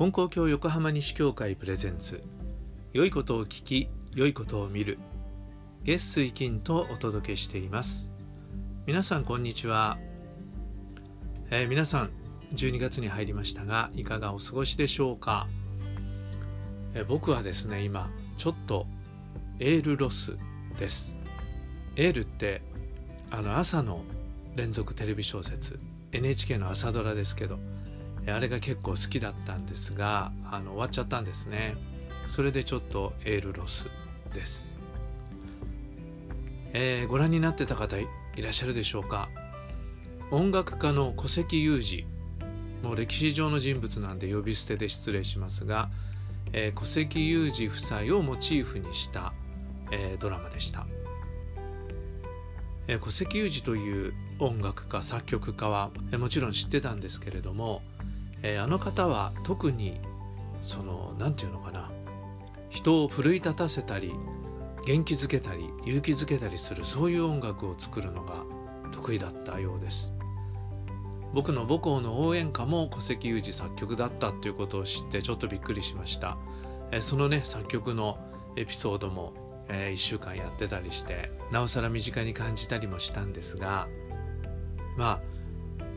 金光教横浜西教会プレゼンツ。良いことを聞き良いことを見る。月水金とお届けしています。皆さんこんにちは、えー、皆さん12月に入りましたがいかがお過ごしでしょうか、えー、僕はですね今ちょっとエールロスです。エールってあの朝の連続テレビ小説。NHK の朝ドラですけどあれが結構好きだったんですがあの終わっちゃったんですね。それでちょっとエールロスです、えー、ご覧になってた方いらっしゃるでしょうか？音楽家の古関裕二もう歴史上の人物なんで呼び捨てで失礼しますが、えー、古関裕二夫妻をモチーフにした、えー、ドラマでした、えー、古関裕二という音楽家作曲家は、えー、もちろん知ってたんですけれどもえー、あの方は特にその何て言うのかな。人を奮い立たせたり元気づけたり勇気づけたりするそういう音楽を作るのが得意だったようです。僕の母校の応援歌も古関裕二作曲だったということを知ってちょっとびっくりしました、えー、そのね作曲のエピソードも、えー、1週間やってたりしてなおさら身近に感じたりもしたんですがまあ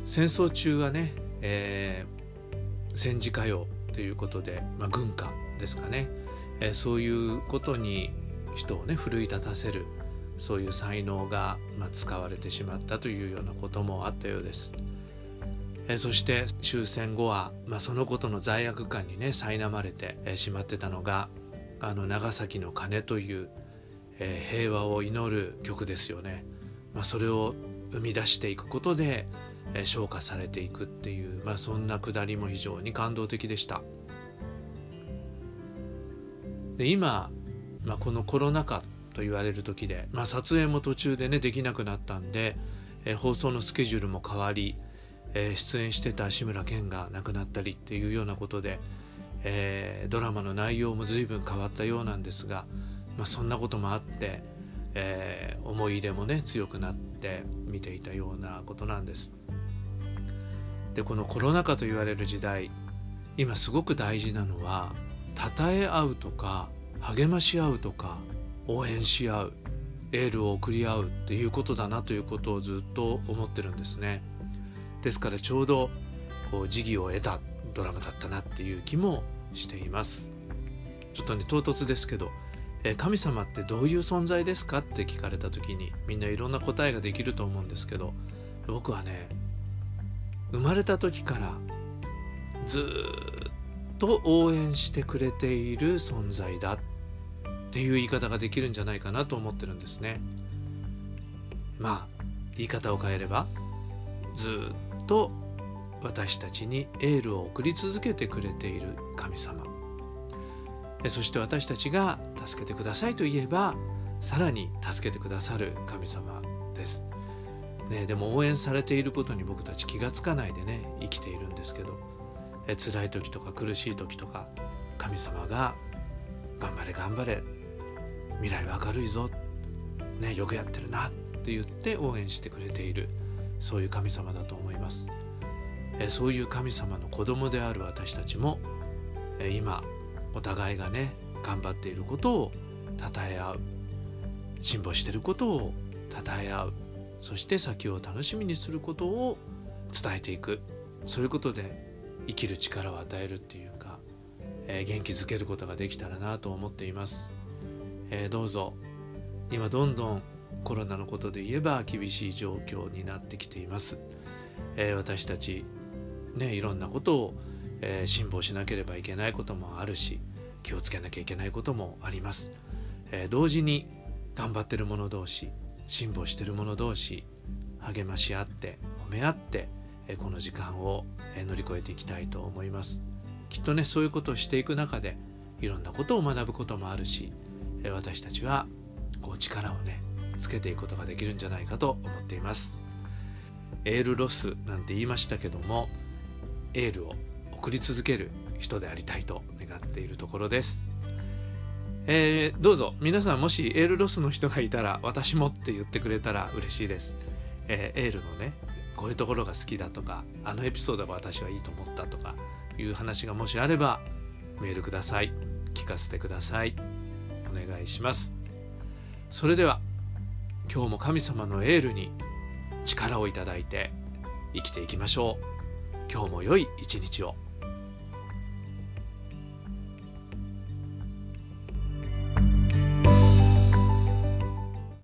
戦争中はね、えー、戦時歌謡ということで、まあ、軍歌ですかね、えー、そういうことに人をね奮い立たせるそういう才能が、まあ、使われてしまったというようなこともあったようです。え、そして終戦後は、まあ、そのことの罪悪感にね苛まれて、しまってたのがあの長崎の鐘という、えー、平和を祈る曲ですよね。まあ、それを生み出していくことで、昇華されていくっていう、まあ、そんなくだりも非常に感動的でした。で今、まあ、このコロナ禍と言われる時で、まあ、撮影も途中でねできなくなったんで、え放送のスケジュールも変わり、え出演してた志村けんが亡くなったりっていうようなことで、えー、ドラマの内容も随分変わったようなんですが、まあ、そんなこともあって、え、思い入れもね強くなって見ていたようなことなんです。でこのコロナ禍と言われる時代今すごく大事なのは称え合うとか励まし合うとか応援し合うエールを送り合うっていうことだなということをずっと思ってるんですね。ですからちょうどこう時宜を得たドラマだったなっていう気もしています。ちょっとね唐突ですけどえ神様ってどういう存在ですか？って聞かれた時にみんないろんな答えができると思うんですけど僕はね生まれた時からずっと応援してくれている存在だっていう言い方ができるんじゃないかなと思ってるんですね。まあ言い方を変えればずっと私たちにエールを送り続けてくれている神様そして私たちが助けてくださいと言えばさらに助けてくださる神様です。ね、でも応援されていることに僕たち気が付かないでね生きているんですけどえ辛い時とか苦しい時とか神様が「頑張れ頑張れ未来は明るいぞ、ね、よくやってるな」って言って応援してくれているそういう神様だと思います。えそういう神様の子供である私たちもえ今お互いがね頑張っていることを称え合う辛抱してることを称え合うそして先を楽しみにすることを伝えていく。そういうことで生きる力を与えるっていうか、えー、元気づけることができたらなと思っています、えー、どうぞ。今どんどんコロナのことで言えば厳しい状況になってきています、えー、私たちねいろんなことを、え辛抱しなければいけないこともあるし気をつけなきゃいけないこともあります、え同時に頑張ってる者同士辛抱してる者同士励まし合って褒め合ってこの時間を乗り越えていきたいと思います。きっとねそういうことをしていく中でいろんなことを学ぶこともあるし私たちはこう力をねつけていくことができるんじゃないかと思っています。エールロスなんて言いましたけどもエールを送り続ける人でありたいと願っているところです。えー、どうぞ皆さんもしエールロスの人がいたら私もって言ってくれたら嬉しいです、えー、エールのねこういうところが好きだとかあのエピソードが私はいいと思ったとかいう話がもしあればメールください。聞かせてください。お願いします。それでは今日も神様のエールに力をいただいて生きていきましょう。今日も良い一日を。